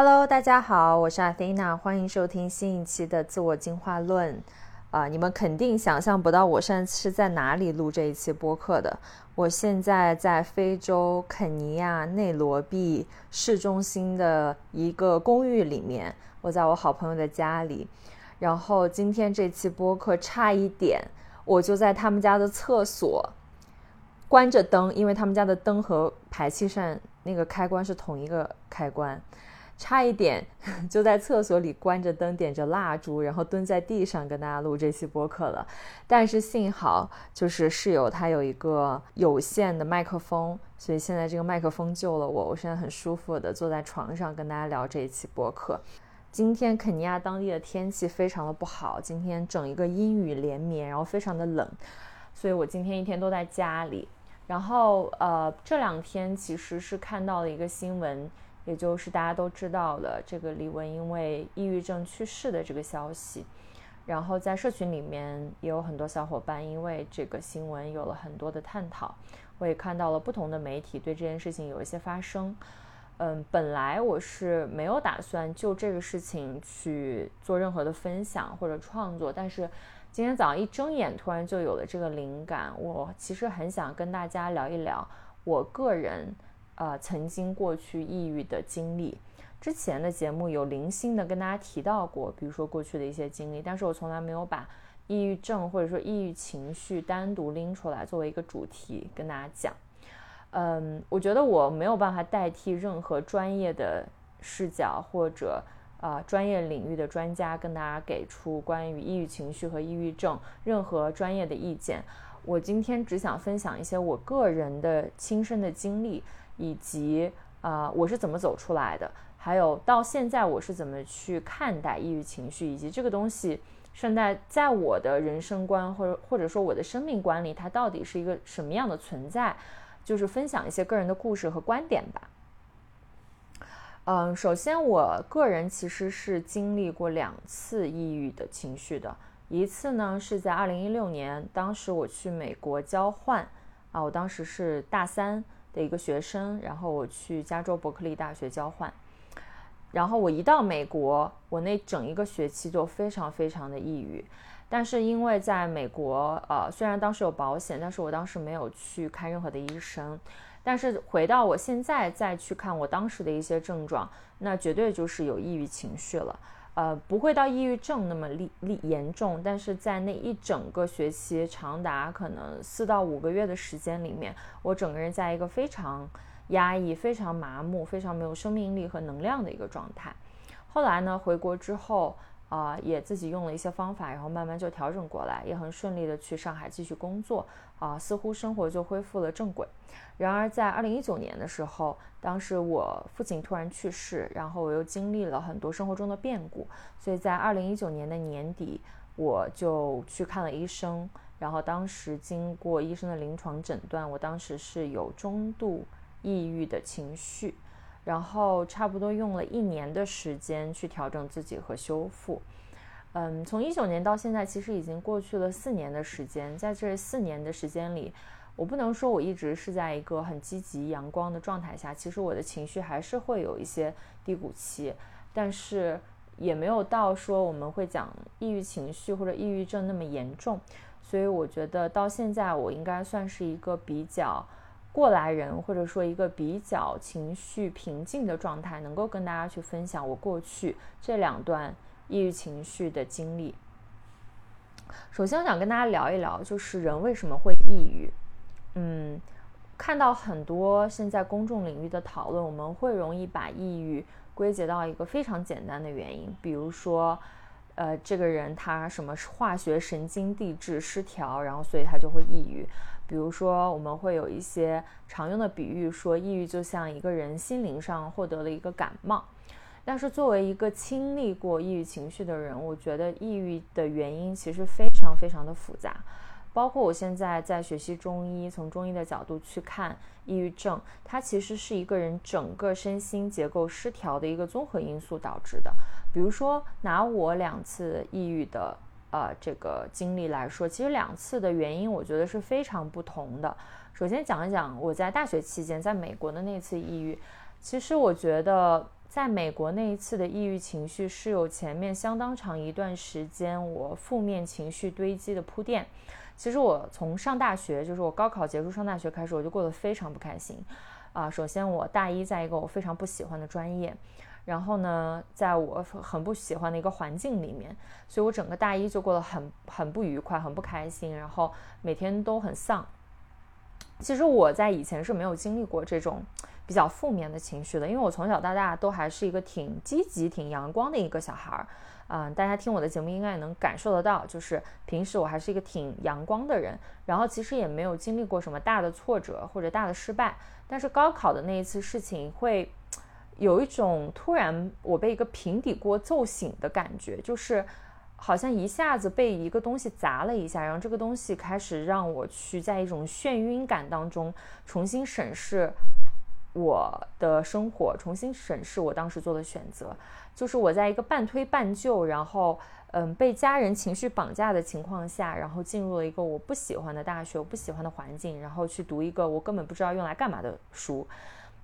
Hello，大家好，我是 Athena，欢迎收听新一期的自我进化论。啊，你们肯定想象不到我现在是在哪里录这一期播客的。我现在在非洲肯尼亚内罗毕市中心的一个公寓里面，我在我好朋友的家里。然后今天这期播客差一点，我就在他们家的厕所关着灯，因为他们家的灯和排气扇那个开关是同一个开关。差一点 就在厕所里关着灯，点着蜡烛，然后蹲在地上跟大家录这期播客了。但是幸好，就是室友他有一个有线的麦克风，所以现在这个麦克风救了我。我现在很舒服的坐在床上跟大家聊这一期播客。今天肯尼亚当地的天气非常的不好，今天整一个阴雨连绵，然后非常的冷，所以我今天一天都在家里。然后呃，这两天其实是看到了一个新闻。也就是大家都知道了这个李玟因为抑郁症去世的这个消息，然后在社群里面也有很多小伙伴因为这个新闻有了很多的探讨。我也看到了不同的媒体对这件事情有一些发声。嗯，本来我是没有打算就这个事情去做任何的分享或者创作，但是今天早上一睁眼，突然就有了这个灵感。我其实很想跟大家聊一聊我个人。呃，曾经过去抑郁的经历，之前的节目有零星的跟大家提到过，比如说过去的一些经历，但是我从来没有把抑郁症或者说抑郁情绪单独拎出来作为一个主题跟大家讲。嗯，我觉得我没有办法代替任何专业的视角或者啊专业领域的专家跟大家给出关于抑郁情绪和抑郁症任何专业的意见。我今天只想分享一些我个人的亲身的经历。以及啊，我是怎么走出来的？还有到现在我是怎么去看待抑郁情绪？以及这个东西现在在我的人生观或者或者说我的生命观里，它到底是一个什么样的存在？就是分享一些个人的故事和观点吧。嗯，首先我个人其实是经历过两次抑郁的情绪的，一次呢是在二零一六年，当时我去美国交换啊，我当时是大三。的一个学生，然后我去加州伯克利大学交换，然后我一到美国，我那整一个学期就非常非常的抑郁。但是因为在美国，呃，虽然当时有保险，但是我当时没有去看任何的医生。但是回到我现在再去看我当时的一些症状，那绝对就是有抑郁情绪了。呃，不会到抑郁症那么厉厉严重，但是在那一整个学期长达可能四到五个月的时间里面，我整个人在一个非常压抑、非常麻木、非常没有生命力和能量的一个状态。后来呢，回国之后。啊，也自己用了一些方法，然后慢慢就调整过来，也很顺利的去上海继续工作啊，似乎生活就恢复了正轨。然而在二零一九年的时候，当时我父亲突然去世，然后我又经历了很多生活中的变故，所以在二零一九年的年底，我就去看了医生，然后当时经过医生的临床诊断，我当时是有中度抑郁的情绪。然后差不多用了一年的时间去调整自己和修复，嗯，从一九年到现在，其实已经过去了四年的时间。在这四年的时间里，我不能说我一直是在一个很积极阳光的状态下，其实我的情绪还是会有一些低谷期，但是也没有到说我们会讲抑郁情绪或者抑郁症那么严重。所以我觉得到现在，我应该算是一个比较。过来人，或者说一个比较情绪平静的状态，能够跟大家去分享我过去这两段抑郁情绪的经历。首先，我想跟大家聊一聊，就是人为什么会抑郁。嗯，看到很多现在公众领域的讨论，我们会容易把抑郁归结到一个非常简单的原因，比如说，呃，这个人他什么化学神经递质失调，然后所以他就会抑郁。比如说，我们会有一些常用的比喻，说抑郁就像一个人心灵上获得了一个感冒。但是作为一个经历过抑郁情绪的人，我觉得抑郁的原因其实非常非常的复杂。包括我现在在学习中医，从中医的角度去看抑郁症，它其实是一个人整个身心结构失调的一个综合因素导致的。比如说，拿我两次抑郁的。呃，这个经历来说，其实两次的原因，我觉得是非常不同的。首先讲一讲我在大学期间在美国的那次抑郁，其实我觉得在美国那一次的抑郁情绪是有前面相当长一段时间我负面情绪堆积的铺垫。其实我从上大学，就是我高考结束上大学开始，我就过得非常不开心。啊，首先我大一在一个我非常不喜欢的专业，然后呢，在我很不喜欢的一个环境里面，所以我整个大一就过得很很不愉快，很不开心，然后每天都很丧。其实我在以前是没有经历过这种比较负面的情绪的，因为我从小到大都还是一个挺积极、挺阳光的一个小孩儿。嗯，大家听我的节目应该也能感受得到，就是平时我还是一个挺阳光的人，然后其实也没有经历过什么大的挫折或者大的失败，但是高考的那一次事情会有一种突然我被一个平底锅揍醒的感觉，就是好像一下子被一个东西砸了一下，然后这个东西开始让我去在一种眩晕感当中重新审视我的生活，重新审视我当时做的选择。就是我在一个半推半就，然后嗯被家人情绪绑架的情况下，然后进入了一个我不喜欢的大学，我不喜欢的环境，然后去读一个我根本不知道用来干嘛的书。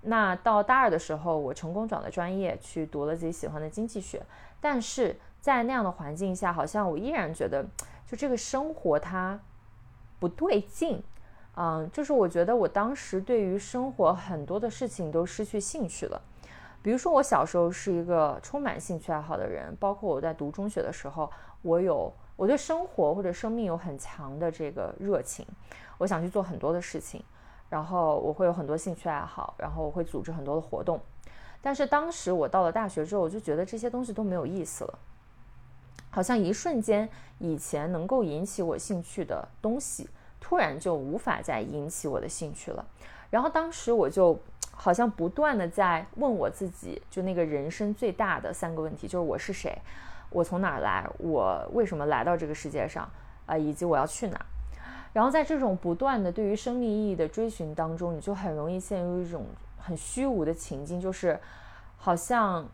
那到大二的时候，我成功转了专业，去读了自己喜欢的经济学。但是在那样的环境下，好像我依然觉得，就这个生活它不对劲。嗯，就是我觉得我当时对于生活很多的事情都失去兴趣了。比如说，我小时候是一个充满兴趣爱好的人，包括我在读中学的时候，我有我对生活或者生命有很强的这个热情，我想去做很多的事情，然后我会有很多兴趣爱好，然后我会组织很多的活动。但是当时我到了大学之后，我就觉得这些东西都没有意思了，好像一瞬间，以前能够引起我兴趣的东西，突然就无法再引起我的兴趣了。然后当时我就。好像不断的在问我自己，就那个人生最大的三个问题，就是我是谁，我从哪儿来，我为什么来到这个世界上，啊，以及我要去哪。然后在这种不断的对于生命意义的追寻当中，你就很容易陷入一种很虚无的情境，就是好像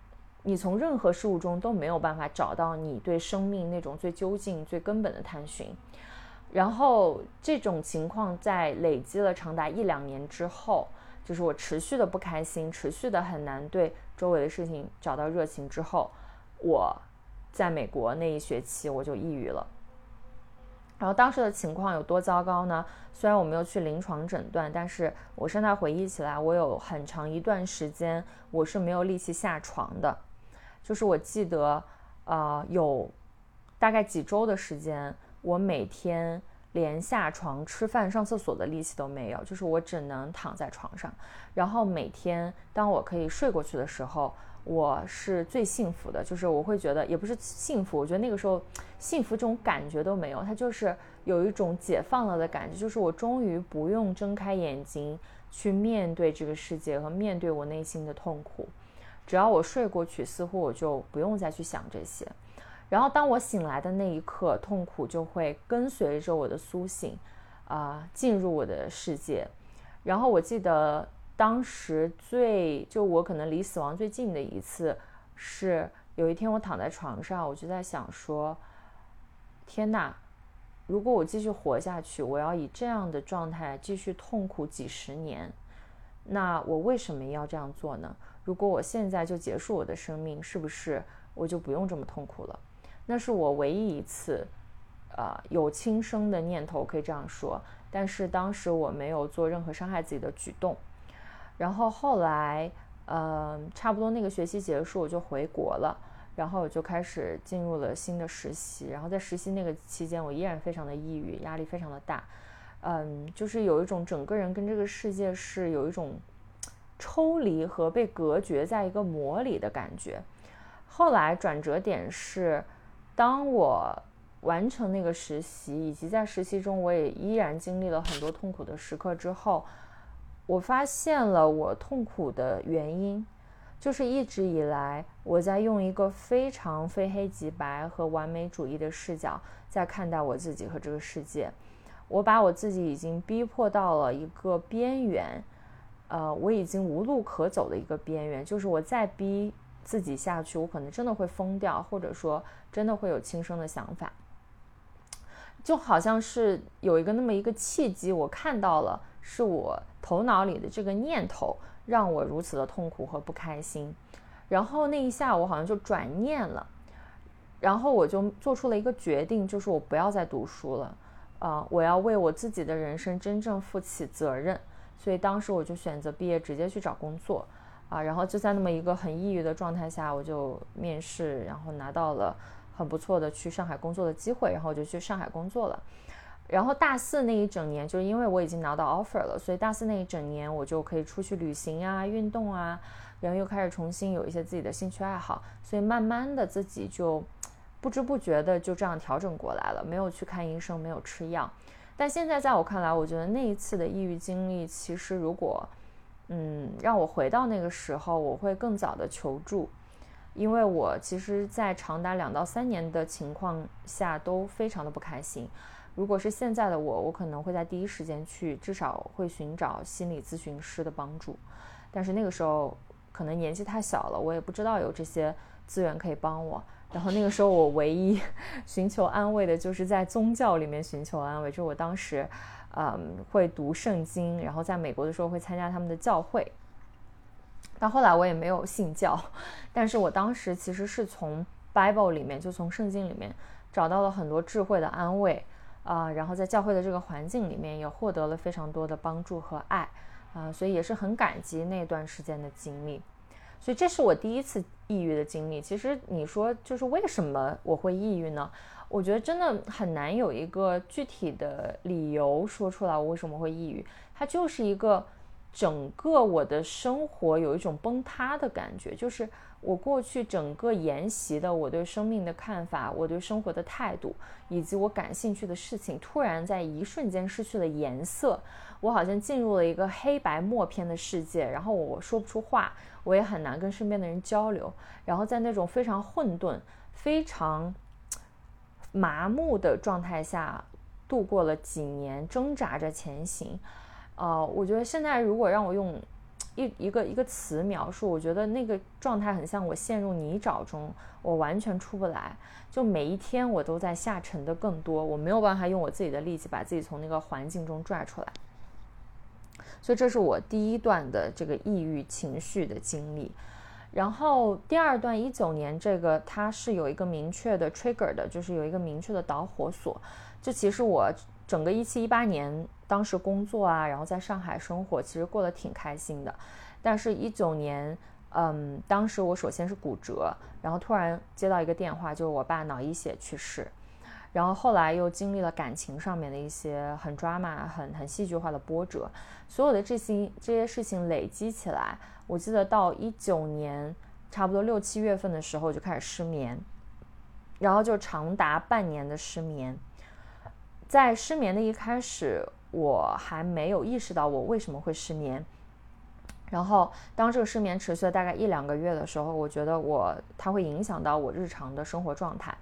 你从任何事物中都没有办法找到你对生命那种最究竟、最根本的探寻。然后这种情况在累积了长达一两年之后。就是我持续的不开心，持续的很难对周围的事情找到热情之后，我在美国那一学期我就抑郁了。然后当时的情况有多糟糕呢？虽然我没有去临床诊断，但是我现在回忆起来，我有很长一段时间我是没有力气下床的。就是我记得，呃，有大概几周的时间，我每天。连下床吃饭、上厕所的力气都没有，就是我只能躺在床上。然后每天当我可以睡过去的时候，我是最幸福的。就是我会觉得，也不是幸福，我觉得那个时候幸福这种感觉都没有，它就是有一种解放了的感觉。就是我终于不用睁开眼睛去面对这个世界和面对我内心的痛苦，只要我睡过去，似乎我就不用再去想这些。然后当我醒来的那一刻，痛苦就会跟随着我的苏醒，啊，进入我的世界。然后我记得当时最就我可能离死亡最近的一次，是有一天我躺在床上，我就在想说：天哪，如果我继续活下去，我要以这样的状态继续痛苦几十年，那我为什么要这样做呢？如果我现在就结束我的生命，是不是我就不用这么痛苦了？那是我唯一一次，呃，有轻生的念头，可以这样说。但是当时我没有做任何伤害自己的举动。然后后来，呃，差不多那个学期结束，我就回国了。然后我就开始进入了新的实习。然后在实习那个期间，我依然非常的抑郁，压力非常的大。嗯，就是有一种整个人跟这个世界是有一种抽离和被隔绝在一个膜里的感觉。后来转折点是。当我完成那个实习，以及在实习中我也依然经历了很多痛苦的时刻之后，我发现了我痛苦的原因，就是一直以来我在用一个非常非黑即白和完美主义的视角在看待我自己和这个世界，我把我自己已经逼迫到了一个边缘，呃，我已经无路可走的一个边缘，就是我再逼。自己下去，我可能真的会疯掉，或者说真的会有轻生的想法。就好像是有一个那么一个契机，我看到了，是我头脑里的这个念头让我如此的痛苦和不开心。然后那一下我好像就转念了，然后我就做出了一个决定，就是我不要再读书了，啊，我要为我自己的人生真正负起责任。所以当时我就选择毕业直接去找工作，啊，然后就在那么一个很抑郁的状态下，我就面试，然后拿到了很不错的去上海工作的机会，然后我就去上海工作了。然后大四那一整年，就是因为我已经拿到 offer 了，所以大四那一整年我就可以出去旅行啊、运动啊，然后又开始重新有一些自己的兴趣爱好，所以慢慢的自己就不知不觉的就这样调整过来了，没有去看医生，没有吃药。但现在在我看来，我觉得那一次的抑郁经历，其实如果嗯让我回到那个时候，我会更早的求助，因为我其实，在长达两到三年的情况下都非常的不开心。如果是现在的我，我可能会在第一时间去，至少会寻找心理咨询师的帮助。但是那个时候可能年纪太小了，我也不知道有这些资源可以帮我。然后那个时候我唯一 寻求安慰的就是在宗教里面寻求安慰，就是我当时，嗯，会读圣经，然后在美国的时候会参加他们的教会。到后来我也没有信教，但是我当时其实是从 Bible 里面，就从圣经里面找到了很多智慧的安慰。啊，然后在教会的这个环境里面，也获得了非常多的帮助和爱，啊，所以也是很感激那段时间的经历。所以这是我第一次抑郁的经历。其实你说就是为什么我会抑郁呢？我觉得真的很难有一个具体的理由说出来我为什么会抑郁。它就是一个整个我的生活有一种崩塌的感觉，就是。我过去整个沿袭的我对生命的看法，我对生活的态度，以及我感兴趣的事情，突然在一瞬间失去了颜色。我好像进入了一个黑白默片的世界，然后我说不出话，我也很难跟身边的人交流。然后在那种非常混沌、非常麻木的状态下度过了几年，挣扎着前行。呃，我觉得现在如果让我用。一一个一个词描述，我觉得那个状态很像我陷入泥沼中，我完全出不来。就每一天我都在下沉的更多，我没有办法用我自己的力气把自己从那个环境中拽出来。所以这是我第一段的这个抑郁情绪的经历。然后第二段一九年这个它是有一个明确的 trigger 的，就是有一个明确的导火索。就其实我整个一七一八年。当时工作啊，然后在上海生活，其实过得挺开心的。但是，一九年，嗯，当时我首先是骨折，然后突然接到一个电话，就是我爸脑溢血去世。然后后来又经历了感情上面的一些很抓马、很很戏剧化的波折。所有的这些这些事情累积起来，我记得到一九年差不多六七月份的时候就开始失眠，然后就长达半年的失眠。在失眠的一开始。我还没有意识到我为什么会失眠，然后当这个失眠持续了大概一两个月的时候，我觉得我它会影响到我日常的生活状态，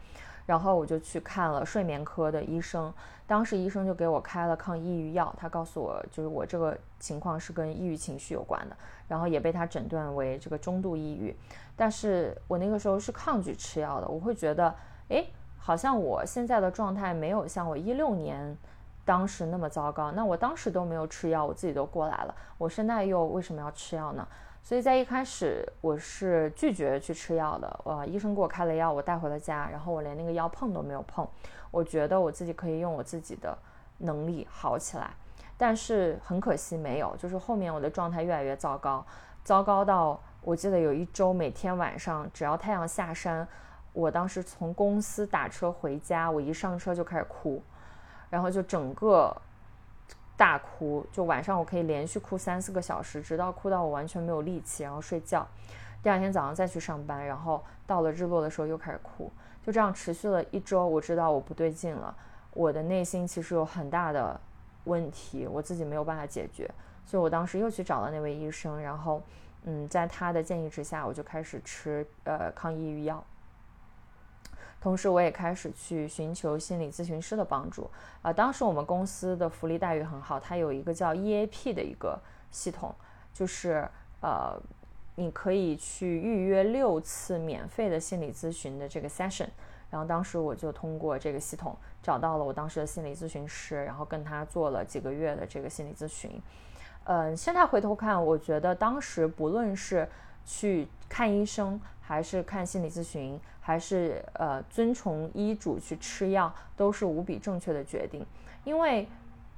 然后我就去看了睡眠科的医生，当时医生就给我开了抗抑郁药，他告诉我就是我这个情况是跟抑郁情绪有关的，然后也被他诊断为这个中度抑郁，但是我那个时候是抗拒吃药的，我会觉得，哎，好像我现在的状态没有像我一六年。当时那么糟糕，那我当时都没有吃药，我自己都过来了，我现在又为什么要吃药呢？所以在一开始我是拒绝去吃药的。呃，医生给我开了药，我带回了家，然后我连那个药碰都没有碰。我觉得我自己可以用我自己的能力好起来，但是很可惜没有。就是后面我的状态越来越糟糕，糟糕到我记得有一周每天晚上只要太阳下山，我当时从公司打车回家，我一上车就开始哭。然后就整个大哭，就晚上我可以连续哭三四个小时，直到哭到我完全没有力气，然后睡觉。第二天早上再去上班，然后到了日落的时候又开始哭，就这样持续了一周。我知道我不对劲了，我的内心其实有很大的问题，我自己没有办法解决，所以我当时又去找了那位医生，然后嗯，在他的建议之下，我就开始吃呃抗抑郁药。同时，我也开始去寻求心理咨询师的帮助。啊，当时我们公司的福利待遇很好，它有一个叫 EAP 的一个系统，就是呃，你可以去预约六次免费的心理咨询的这个 session。然后当时我就通过这个系统找到了我当时的心理咨询师，然后跟他做了几个月的这个心理咨询。嗯，现在回头看，我觉得当时不论是去看医生，还是看心理咨询，还是呃遵从医嘱去吃药，都是无比正确的决定。因为，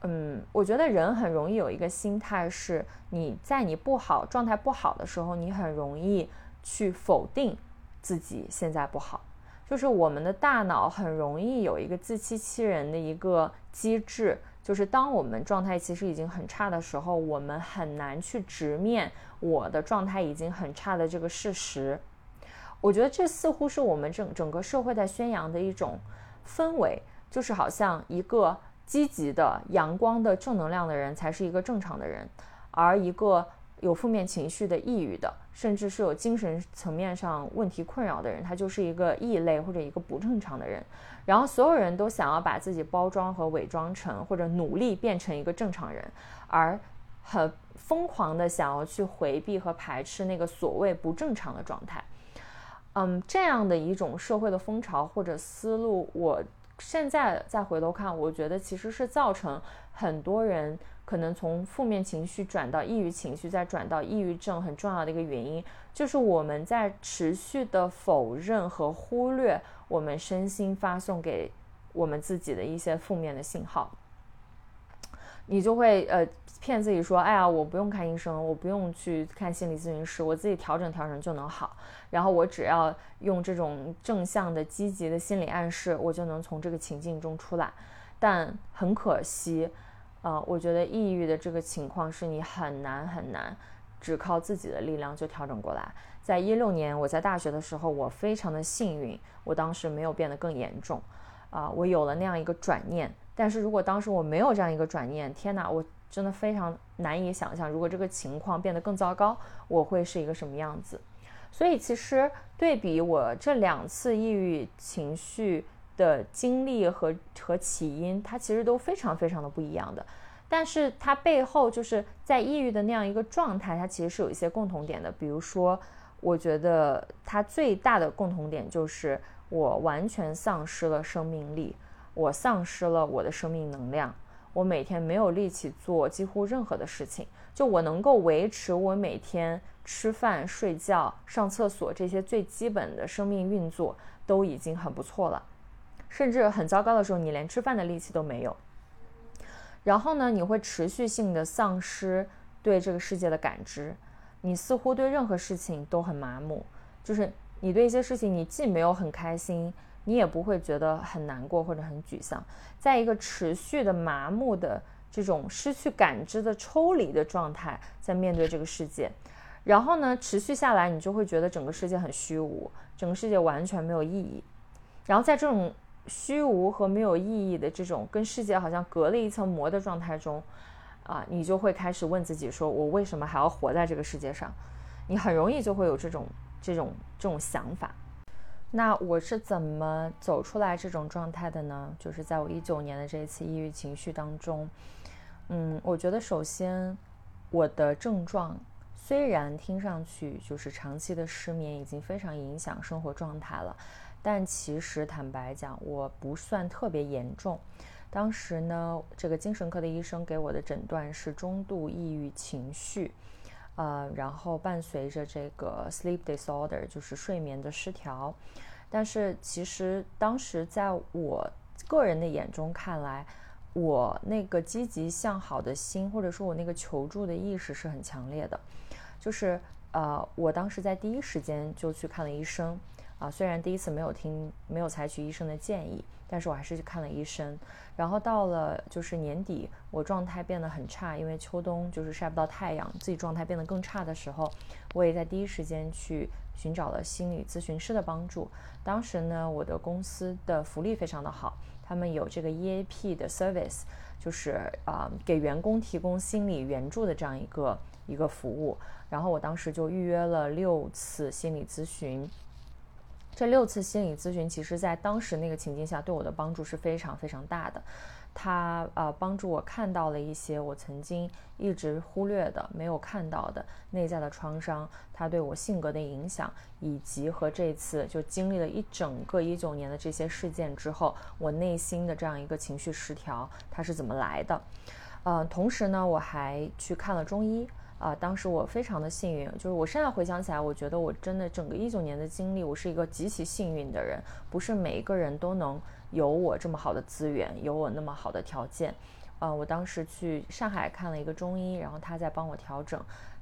嗯，我觉得人很容易有一个心态是，你在你不好状态不好的时候，你很容易去否定自己现在不好。就是我们的大脑很容易有一个自欺欺人的一个机制，就是当我们状态其实已经很差的时候，我们很难去直面我的状态已经很差的这个事实。我觉得这似乎是我们整整个社会在宣扬的一种氛围，就是好像一个积极的、阳光的、正能量的人才是一个正常的人，而一个。有负面情绪的、抑郁的，甚至是有精神层面上问题困扰的人，他就是一个异类或者一个不正常的人。然后所有人都想要把自己包装和伪装成，或者努力变成一个正常人，而很疯狂的想要去回避和排斥那个所谓不正常的状态。嗯，这样的一种社会的风潮或者思路，我现在再回头看，我觉得其实是造成很多人。可能从负面情绪转到抑郁情绪，再转到抑郁症，很重要的一个原因就是我们在持续的否认和忽略我们身心发送给我们自己的一些负面的信号。你就会呃骗自己说，哎呀，我不用看医生，我不用去看心理咨询师，我自己调整调整就能好。然后我只要用这种正向的、积极的心理暗示，我就能从这个情境中出来。但很可惜。呃，我觉得抑郁的这个情况是你很难很难，只靠自己的力量就调整过来。在一六年我在大学的时候，我非常的幸运，我当时没有变得更严重，啊，我有了那样一个转念。但是如果当时我没有这样一个转念，天哪，我真的非常难以想象，如果这个情况变得更糟糕，我会是一个什么样子。所以其实对比我这两次抑郁情绪。的经历和和起因，它其实都非常非常的不一样的，但是它背后就是在抑郁的那样一个状态，它其实是有一些共同点的。比如说，我觉得它最大的共同点就是我完全丧失了生命力，我丧失了我的生命能量，我每天没有力气做几乎任何的事情，就我能够维持我每天吃饭、睡觉、上厕所这些最基本的生命运作都已经很不错了。甚至很糟糕的时候，你连吃饭的力气都没有。然后呢，你会持续性的丧失对这个世界的感知，你似乎对任何事情都很麻木。就是你对一些事情，你既没有很开心，你也不会觉得很难过或者很沮丧，在一个持续的麻木的这种失去感知的抽离的状态，在面对这个世界。然后呢，持续下来，你就会觉得整个世界很虚无，整个世界完全没有意义。然后在这种虚无和没有意义的这种跟世界好像隔了一层膜的状态中，啊，你就会开始问自己：说我为什么还要活在这个世界上？你很容易就会有这种这种这种想法。那我是怎么走出来这种状态的呢？就是在我一九年的这一次抑郁情绪当中，嗯，我觉得首先我的症状虽然听上去就是长期的失眠已经非常影响生活状态了。但其实坦白讲，我不算特别严重。当时呢，这个精神科的医生给我的诊断是中度抑郁情绪，呃，然后伴随着这个 sleep disorder，就是睡眠的失调。但是其实当时在我个人的眼中看来，我那个积极向好的心，或者说我那个求助的意识是很强烈的。就是呃，我当时在第一时间就去看了医生。啊，虽然第一次没有听，没有采取医生的建议，但是我还是去看了医生。然后到了就是年底，我状态变得很差，因为秋冬就是晒不到太阳，自己状态变得更差的时候，我也在第一时间去寻找了心理咨询师的帮助。当时呢，我的公司的福利非常的好，他们有这个 EAP 的 service，就是啊给员工提供心理援助的这样一个一个服务。然后我当时就预约了六次心理咨询。这六次心理咨询，其实在当时那个情境下，对我的帮助是非常非常大的。它呃帮助我看到了一些我曾经一直忽略的、没有看到的内在的创伤，它对我性格的影响，以及和这次就经历了一整个一九年的这些事件之后，我内心的这样一个情绪失调，它是怎么来的？呃，同时呢，我还去看了中医。啊，当时我非常的幸运，就是我现在回想起来，我觉得我真的整个一九年的经历，我是一个极其幸运的人，不是每一个人都能有我这么好的资源，有我那么好的条件。呃，我当时去上海看了一个中医，然后他在帮我调整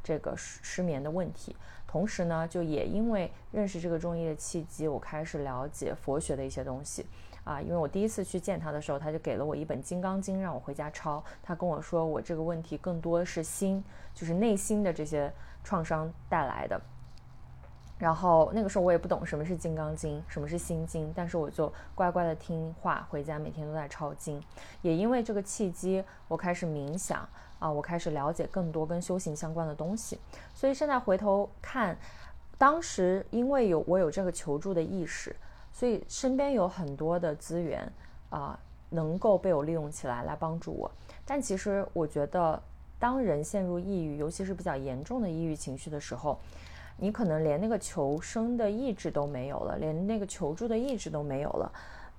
这个失眠的问题，同时呢，就也因为认识这个中医的契机，我开始了解佛学的一些东西。啊，因为我第一次去见他的时候，他就给了我一本《金刚经》，让我回家抄。他跟我说，我这个问题更多是心，就是内心的这些创伤带来的。然后那个时候我也不懂什么是《金刚经》，什么是心经，但是我就乖乖的听话，回家每天都在抄经。也因为这个契机，我开始冥想啊，我开始了解更多跟修行相关的东西。所以现在回头看，当时因为有我有这个求助的意识。所以身边有很多的资源啊，能够被我利用起来来帮助我。但其实我觉得，当人陷入抑郁，尤其是比较严重的抑郁情绪的时候，你可能连那个求生的意志都没有了，连那个求助的意志都没有了。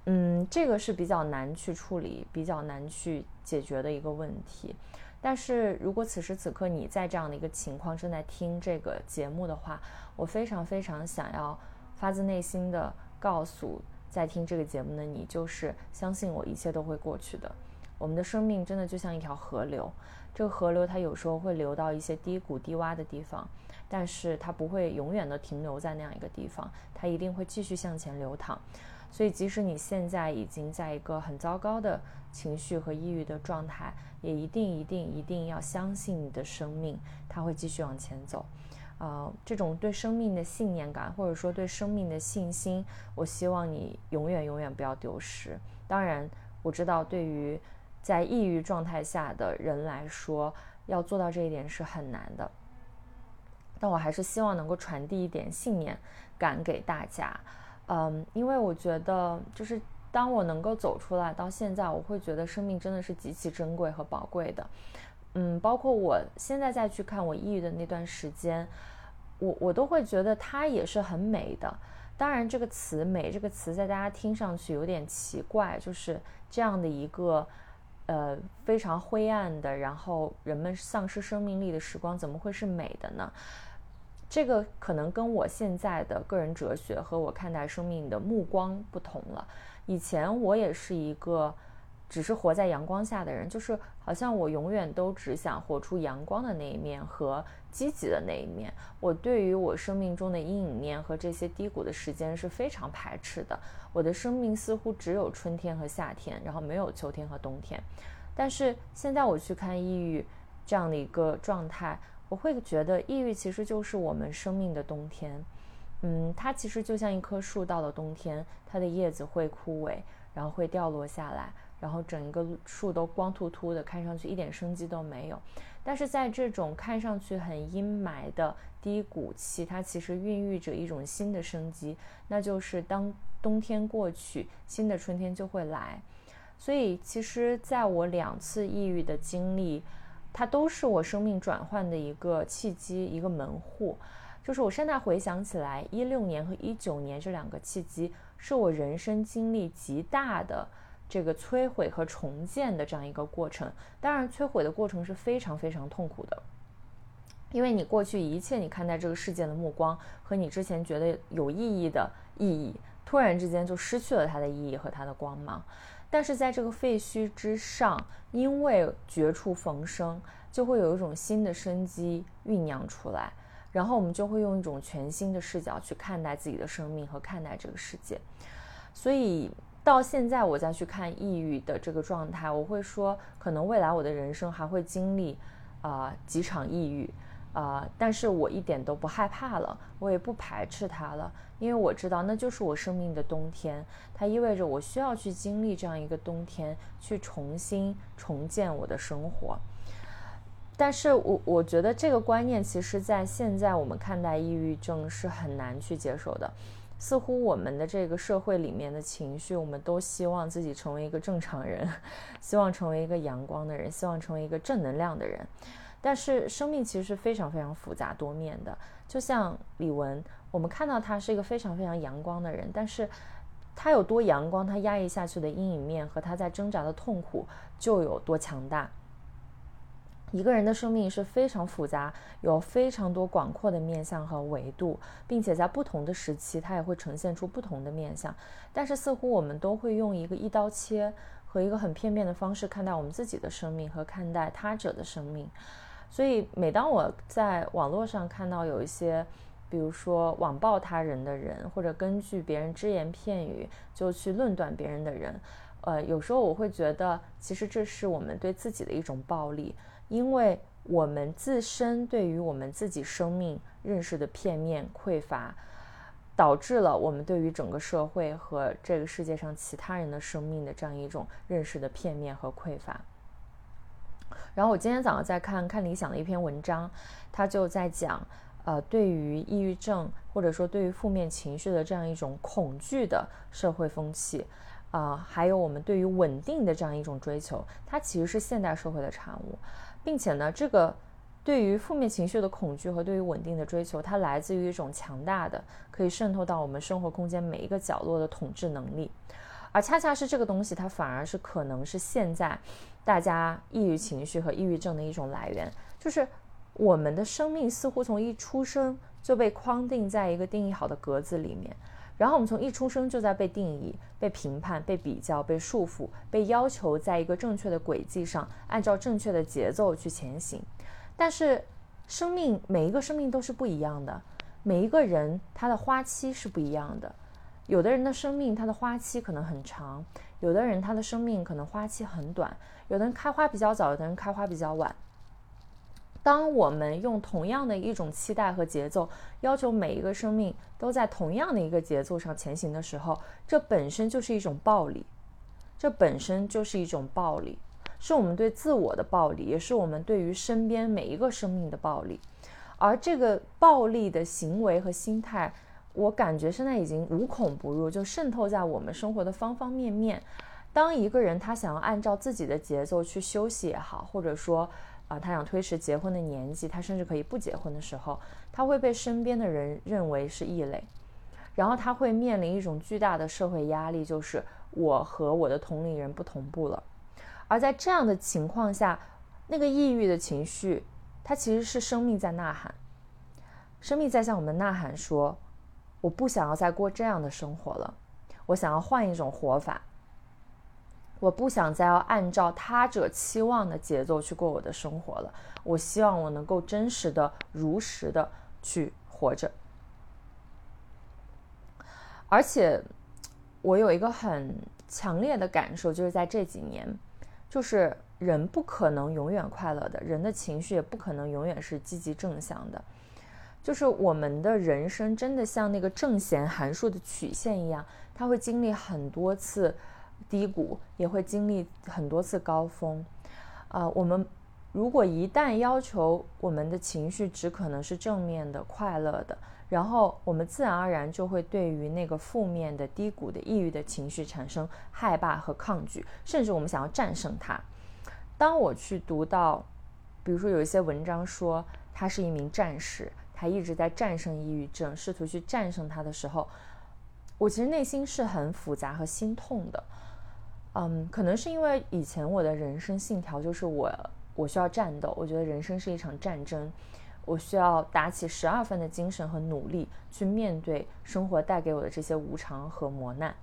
嗯，这个是比较难去处理、比较难去解决的一个问题。但是如果此时此刻你在这样的一个情况正在听这个节目的话，我非常非常想要发自内心的。告诉在听这个节目的你，就是相信我，一切都会过去的。我们的生命真的就像一条河流，这个河流它有时候会流到一些低谷低洼的地方，但是它不会永远的停留在那样一个地方，它一定会继续向前流淌。所以，即使你现在已经在一个很糟糕的情绪和抑郁的状态，也一定一定一定要相信你的生命，它会继续往前走。呃，这种对生命的信念感，或者说对生命的信心，我希望你永远永远不要丢失。当然，我知道对于在抑郁状态下的人来说，要做到这一点是很难的。但我还是希望能够传递一点信念感给大家。嗯，因为我觉得，就是当我能够走出来到现在，我会觉得生命真的是极其珍贵和宝贵的。嗯，包括我现在再去看我抑郁的那段时间，我我都会觉得它也是很美的。当然，这个词“美”这个词在大家听上去有点奇怪，就是这样的一个呃非常灰暗的，然后人们丧失生命力的时光，怎么会是美的呢？这个可能跟我现在的个人哲学和我看待生命的目光不同了。以前我也是一个。只是活在阳光下的人，就是好像我永远都只想活出阳光的那一面和积极的那一面。我对于我生命中的阴影面和这些低谷的时间是非常排斥的。我的生命似乎只有春天和夏天，然后没有秋天和冬天。但是现在我去看抑郁这样的一个状态，我会觉得抑郁其实就是我们生命的冬天。嗯，它其实就像一棵树，到了冬天，它的叶子会枯萎，然后会掉落下来。然后整一个树都光秃秃的，看上去一点生机都没有。但是在这种看上去很阴霾的低谷期，它其实孕育着一种新的生机，那就是当冬天过去，新的春天就会来。所以，其实在我两次抑郁的经历，它都是我生命转换的一个契机，一个门户。就是我现在回想起来，一六年和一九年这两个契机，是我人生经历极大的。这个摧毁和重建的这样一个过程，当然，摧毁的过程是非常非常痛苦的，因为你过去一切你看待这个世界的目光和你之前觉得有意义的意义，突然之间就失去了它的意义和它的光芒。但是在这个废墟之上，因为绝处逢生，就会有一种新的生机酝酿出来，然后我们就会用一种全新的视角去看待自己的生命和看待这个世界，所以。到现在我再去看抑郁的这个状态，我会说，可能未来我的人生还会经历，啊几场抑郁，啊，但是我一点都不害怕了，我也不排斥它了，因为我知道那就是我生命的冬天，它意味着我需要去经历这样一个冬天，去重新重建我的生活。但是我我觉得这个观念，其实在现在我们看待抑郁症是很难去接受的。似乎我们的这个社会里面的情绪，我们都希望自己成为一个正常人，希望成为一个阳光的人，希望成为一个正能量的人。但是生命其实是非常非常复杂多面的。就像李玟，我们看到他是一个非常非常阳光的人，但是他有多阳光，他压抑下去的阴影面和他在挣扎的痛苦就有多强大。一个人的生命是非常复杂，有非常多广阔的面相和维度，并且在不同的时期，它也会呈现出不同的面相。但是似乎我们都会用一个一刀切和一个很片面的方式看待我们自己的生命和看待他者的生命。所以每当我在网络上看到有一些，比如说网暴他人的人，或者根据别人只言片语就去论断别人的人，呃，有时候我会觉得，其实这是我们对自己的一种暴力。因为我们自身对于我们自己生命认识的片面匮乏，导致了我们对于整个社会和这个世界上其他人的生命的这样一种认识的片面和匮乏。然后我今天早上在看看理想的一篇文章，他就在讲，呃，对于抑郁症或者说对于负面情绪的这样一种恐惧的社会风气，啊，还有我们对于稳定的这样一种追求，它其实是现代社会的产物。并且呢，这个对于负面情绪的恐惧和对于稳定的追求，它来自于一种强大的可以渗透到我们生活空间每一个角落的统治能力，而恰恰是这个东西，它反而是可能是现在大家抑郁情绪和抑郁症的一种来源，就是我们的生命似乎从一出生就被框定在一个定义好的格子里面。然后我们从一出生就在被定义、被评判、被比较、被束缚、被要求在一个正确的轨迹上，按照正确的节奏去前行。但是，生命每一个生命都是不一样的，每一个人他的花期是不一样的。有的人的生命它的花期可能很长，有的人他的生命可能花期很短，有的人开花比较早，有的人开花比较晚。当我们用同样的一种期待和节奏，要求每一个生命都在同样的一个节奏上前行的时候，这本身就是一种暴力，这本身就是一种暴力，是我们对自我的暴力，也是我们对于身边每一个生命的暴力。而这个暴力的行为和心态，我感觉现在已经无孔不入，就渗透在我们生活的方方面面。当一个人他想要按照自己的节奏去休息也好，或者说，啊，他想推迟结婚的年纪，他甚至可以不结婚的时候，他会被身边的人认为是异类，然后他会面临一种巨大的社会压力，就是我和我的同龄人不同步了。而在这样的情况下，那个抑郁的情绪，它其实是生命在呐喊，生命在向我们呐喊说：“我不想要再过这样的生活了，我想要换一种活法。”我不想再要按照他者期望的节奏去过我的生活了。我希望我能够真实的、如实的去活着。而且，我有一个很强烈的感受，就是在这几年，就是人不可能永远快乐的，人的情绪也不可能永远是积极正向的。就是我们的人生真的像那个正弦函数的曲线一样，它会经历很多次。低谷也会经历很多次高峰，啊，我们如果一旦要求我们的情绪只可能是正面的、快乐的，然后我们自然而然就会对于那个负面的、低谷的、抑郁的情绪产生害怕和抗拒，甚至我们想要战胜它。当我去读到，比如说有一些文章说他是一名战士，他一直在战胜抑郁症，试图去战胜它的时候，我其实内心是很复杂和心痛的。嗯，可能是因为以前我的人生信条就是我我需要战斗，我觉得人生是一场战争，我需要打起十二分的精神和努力去面对生活带给我的这些无常和磨难。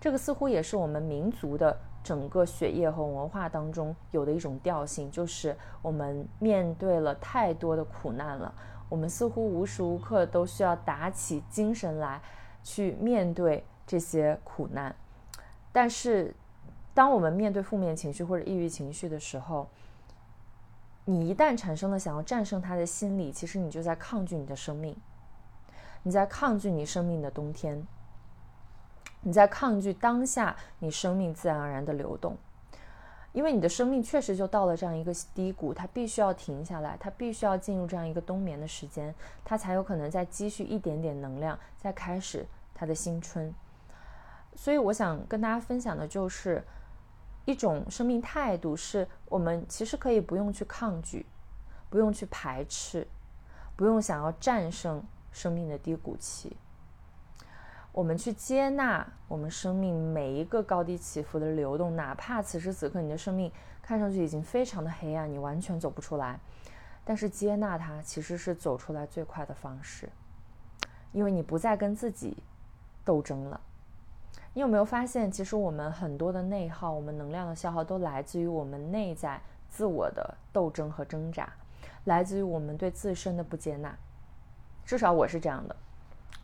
这个似乎也是我们民族的整个血液和文化当中有的一种调性，就是我们面对了太多的苦难了，我们似乎无时无刻都需要打起精神来去面对这些苦难，但是。当我们面对负面情绪或者抑郁情绪的时候，你一旦产生了想要战胜它的心理，其实你就在抗拒你的生命，你在抗拒你生命的冬天，你在抗拒当下你生命自然而然的流动，因为你的生命确实就到了这样一个低谷，它必须要停下来，它必须要进入这样一个冬眠的时间，它才有可能再积蓄一点点能量，再开始它的新春。所以我想跟大家分享的就是。一种生命态度是我们其实可以不用去抗拒，不用去排斥，不用想要战胜生命的低谷期。我们去接纳我们生命每一个高低起伏的流动，哪怕此时此刻你的生命看上去已经非常的黑暗，你完全走不出来，但是接纳它其实是走出来最快的方式，因为你不再跟自己斗争了。你有没有发现，其实我们很多的内耗，我们能量的消耗都来自于我们内在自我的斗争和挣扎，来自于我们对自身的不接纳。至少我是这样的。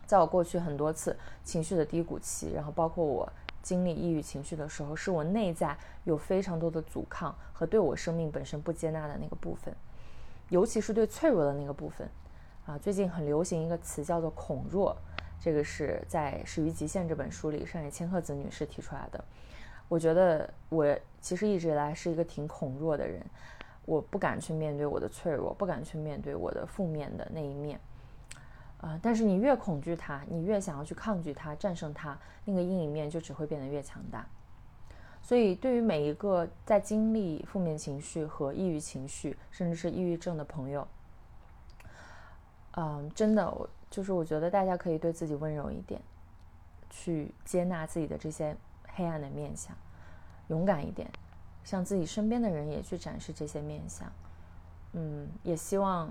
在我过去很多次情绪的低谷期，然后包括我经历抑郁情绪的时候，是我内在有非常多的阻抗和对我生命本身不接纳的那个部分，尤其是对脆弱的那个部分。啊，最近很流行一个词叫做“恐弱”，这个是在《始于极限》这本书里上野千鹤子女士提出来的。我觉得我其实一直以来是一个挺恐弱的人，我不敢去面对我的脆弱，不敢去面对我的负面的那一面。啊！但是你越恐惧它，你越想要去抗拒它、战胜它，那个阴影面就只会变得越强大。所以，对于每一个在经历负面情绪和抑郁情绪，甚至是抑郁症的朋友，嗯，真的，我就是我觉得大家可以对自己温柔一点，去接纳自己的这些黑暗的面相，勇敢一点，向自己身边的人也去展示这些面相。嗯，也希望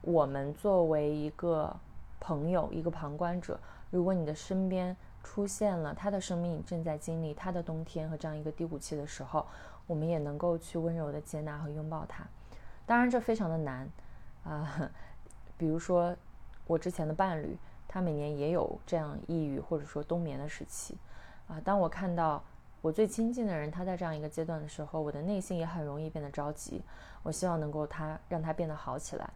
我们作为一个。朋友，一个旁观者，如果你的身边出现了他的生命正在经历他的冬天和这样一个低谷期的时候，我们也能够去温柔的接纳和拥抱他。当然，这非常的难啊。比如说，我之前的伴侣，他每年也有这样抑郁或者说冬眠的时期啊。当我看到我最亲近的人他在这样一个阶段的时候，我的内心也很容易变得着急。我希望能够他让他变得好起来。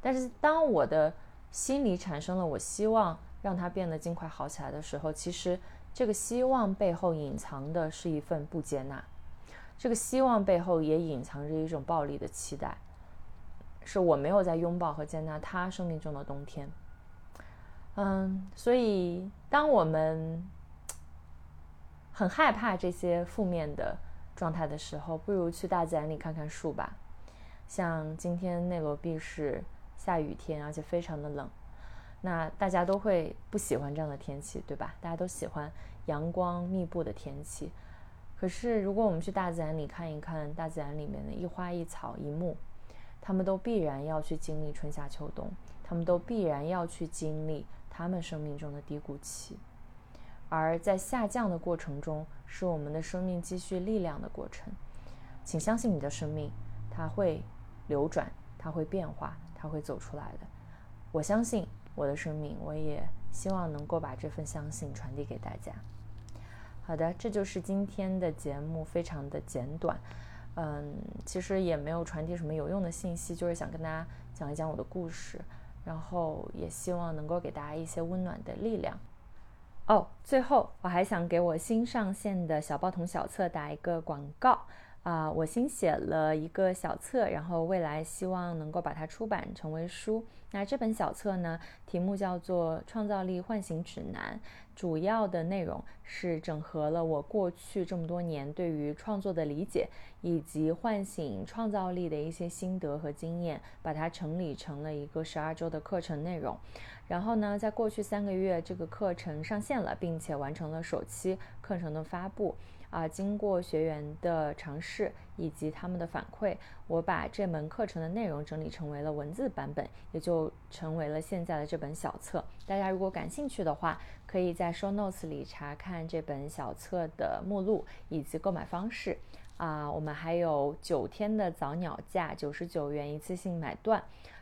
但是当我的心里产生了我希望让他变得尽快好起来的时候，其实这个希望背后隐藏的是一份不接纳，这个希望背后也隐藏着一种暴力的期待，是我没有在拥抱和接纳他生命中的冬天。嗯，所以当我们很害怕这些负面的状态的时候，不如去大自然里看看树吧。像今天内罗毕是。下雨天，而且非常的冷，那大家都会不喜欢这样的天气，对吧？大家都喜欢阳光密布的天气。可是，如果我们去大自然里看一看，大自然里面的一花一草一木，他们都必然要去经历春夏秋冬，他们都必然要去经历他们生命中的低谷期。而在下降的过程中，是我们的生命积蓄力量的过程。请相信你的生命，它会流转，它会变化。他会走出来的，我相信我的生命，我也希望能够把这份相信传递给大家。好的，这就是今天的节目，非常的简短，嗯，其实也没有传递什么有用的信息，就是想跟大家讲一讲我的故事，然后也希望能够给大家一些温暖的力量。哦，最后我还想给我新上线的小报童小册打一个广告。啊，我新写了一个小册，然后未来希望能够把它出版成为书。那这本小册呢，题目叫做《创造力唤醒指南》，主要的内容是整合了我过去这么多年对于创作的理解，以及唤醒创造力的一些心得和经验，把它整理成了一个十二周的课程内容。然后呢，在过去三个月，这个课程上线了，并且完成了首期课程的发布。啊，经过学员的尝试以及他们的反馈，我把这门课程的内容整理成为了文字版本，也就成为了现在的这本小册。大家如果感兴趣的话，可以在 show notes 里查看这本小册的目录以及购买方式。啊，我们还有九天的早鸟价，九十九元一次性买断。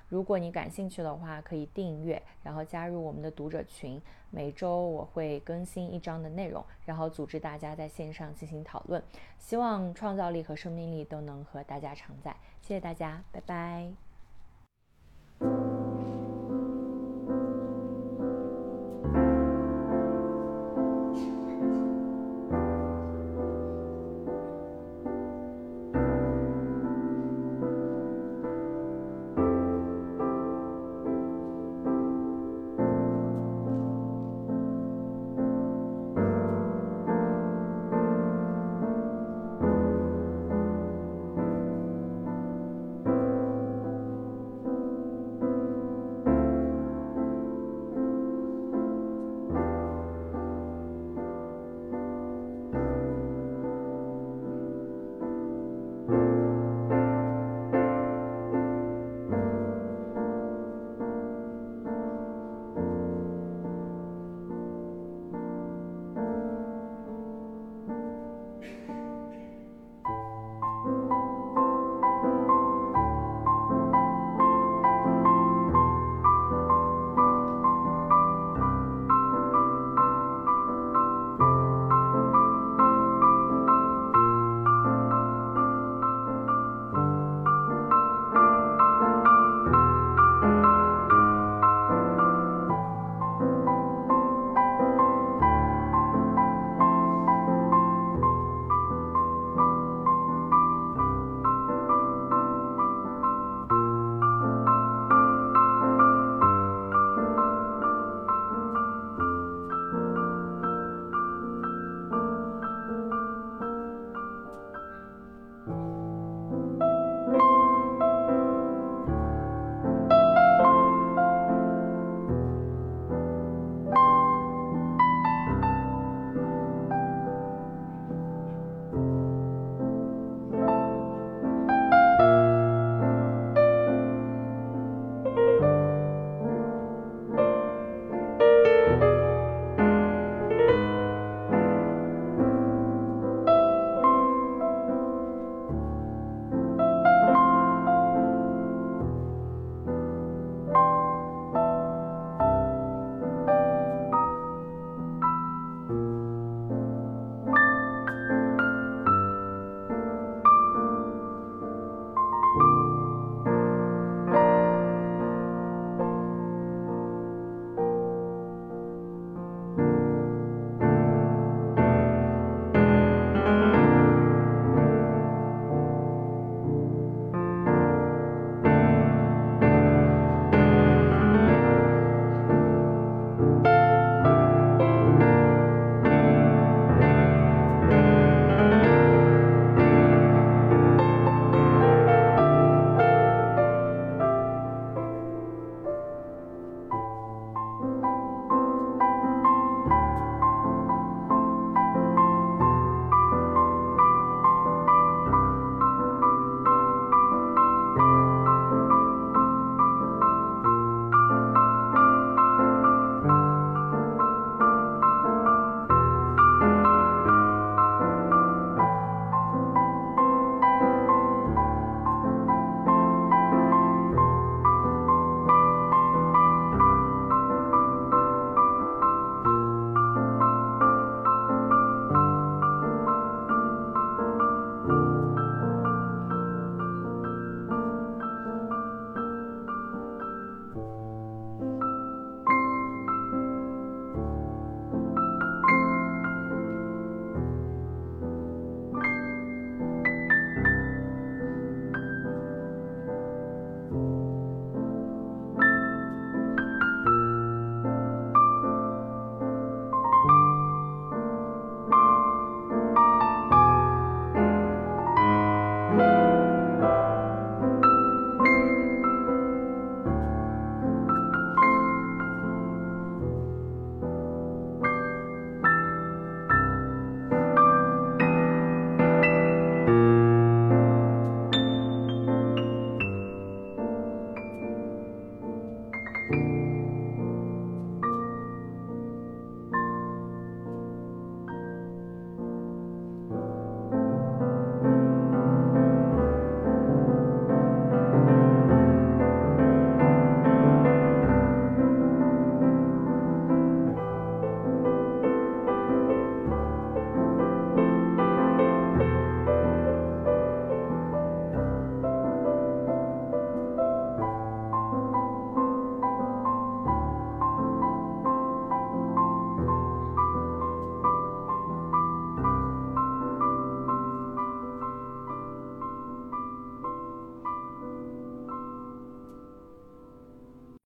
如果你感兴趣的话，可以订阅，然后加入我们的读者群。每周我会更新一章的内容，然后组织大家在线上进行讨论。希望创造力和生命力都能和大家常在。谢谢大家，拜拜。